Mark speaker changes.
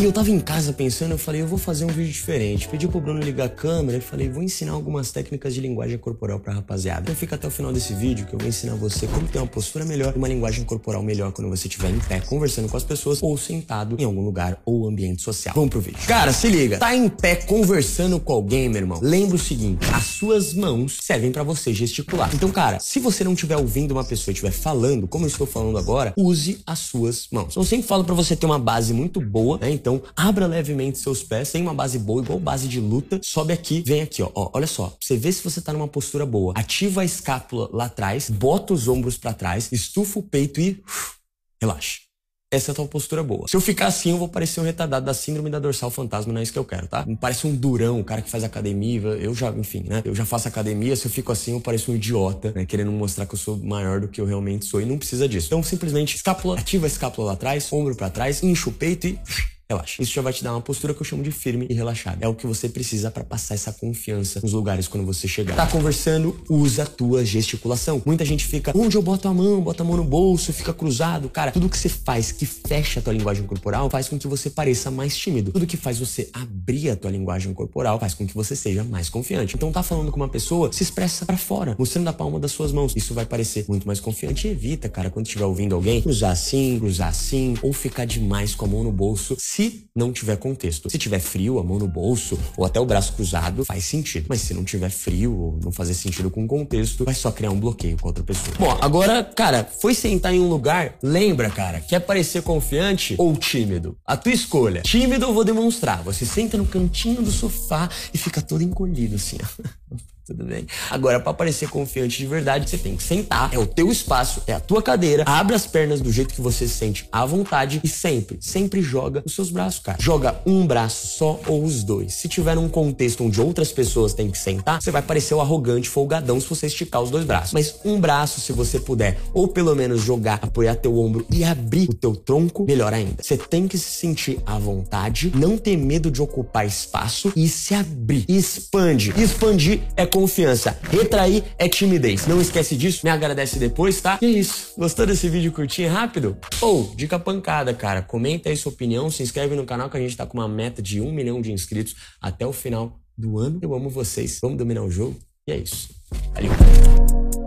Speaker 1: Aí eu tava em casa pensando, eu falei, eu vou fazer um vídeo diferente. Pedi pro Bruno ligar a câmera e falei, vou ensinar algumas técnicas de linguagem corporal pra rapaziada. Então fica até o final desse vídeo que eu vou ensinar você como ter uma postura melhor e uma linguagem corporal melhor quando você estiver em pé, conversando com as pessoas ou sentado em algum lugar ou ambiente social. Vamos pro vídeo. Cara, se liga. Tá em pé conversando com alguém, meu irmão. Lembra o seguinte, as suas mãos servem para você gesticular. Então, cara, se você não estiver ouvindo uma pessoa estiver falando, como eu estou falando agora, use as suas mãos. Eu sempre falo para você ter uma base muito boa, né? Então, abra levemente seus pés, tem uma base boa, igual base de luta, sobe aqui, vem aqui, ó. ó olha só, você vê se você tá numa postura boa. Ativa a escápula lá atrás, bota os ombros para trás, estufa o peito e uf, relaxa essa é a tua postura boa. Se eu ficar assim, eu vou parecer um retardado da síndrome da dorsal fantasma, não é isso que eu quero, tá? Parece um durão, o cara que faz academia, eu já, enfim, né? Eu já faço academia, se eu fico assim, eu pareço um idiota, né? Querendo mostrar que eu sou maior do que eu realmente sou e não precisa disso. Então, simplesmente, escápula, ativa a escápula lá atrás, ombro para trás, incha o peito e relaxa. Isso já vai te dar uma postura que eu chamo de firme e relaxada. É o que você precisa para passar essa confiança nos lugares quando você chegar. Tá conversando, usa a tua gesticulação. Muita gente fica, onde eu boto a mão, bota a mão no bolso, fica cruzado. Cara, tudo que você faz que fecha a tua linguagem corporal faz com que você pareça mais tímido. Tudo que faz você abrir a tua linguagem corporal faz com que você seja mais confiante. Então tá falando com uma pessoa, se expressa para fora, mostrando a palma das suas mãos. Isso vai parecer muito mais confiante e evita, cara, quando estiver ouvindo alguém, cruzar assim, cruzar assim, ou ficar demais com a mão no bolso. Se se não tiver contexto. Se tiver frio, a mão no bolso ou até o braço cruzado, faz sentido. Mas se não tiver frio ou não fazer sentido com contexto, vai só criar um bloqueio com outra pessoa. Bom, agora, cara, foi sentar em um lugar, lembra, cara, quer parecer confiante ou tímido? A tua escolha. Tímido eu vou demonstrar. Você senta no cantinho do sofá e fica todo encolhido assim, ó. tudo bem? Agora, para parecer confiante de verdade, você tem que sentar, é o teu espaço, é a tua cadeira, abre as pernas do jeito que você se sente à vontade e sempre, sempre joga os seus braços, cara. Joga um braço só ou os dois. Se tiver um contexto onde outras pessoas têm que sentar, você vai parecer o arrogante folgadão se você esticar os dois braços. Mas um braço, se você puder, ou pelo menos jogar, apoiar teu ombro e abrir o teu tronco, melhor ainda. Você tem que se sentir à vontade, não ter medo de ocupar espaço e se abrir. Expande. Expandir é confiança. Retrair é timidez. Não esquece disso, me agradece depois, tá? E é isso. Gostou desse vídeo curtinho e rápido? Ou, oh, dica pancada, cara. Comenta aí sua opinião, se inscreve no canal que a gente tá com uma meta de um milhão de inscritos até o final do ano. Eu amo vocês. Vamos dominar o jogo? E é isso. Valeu.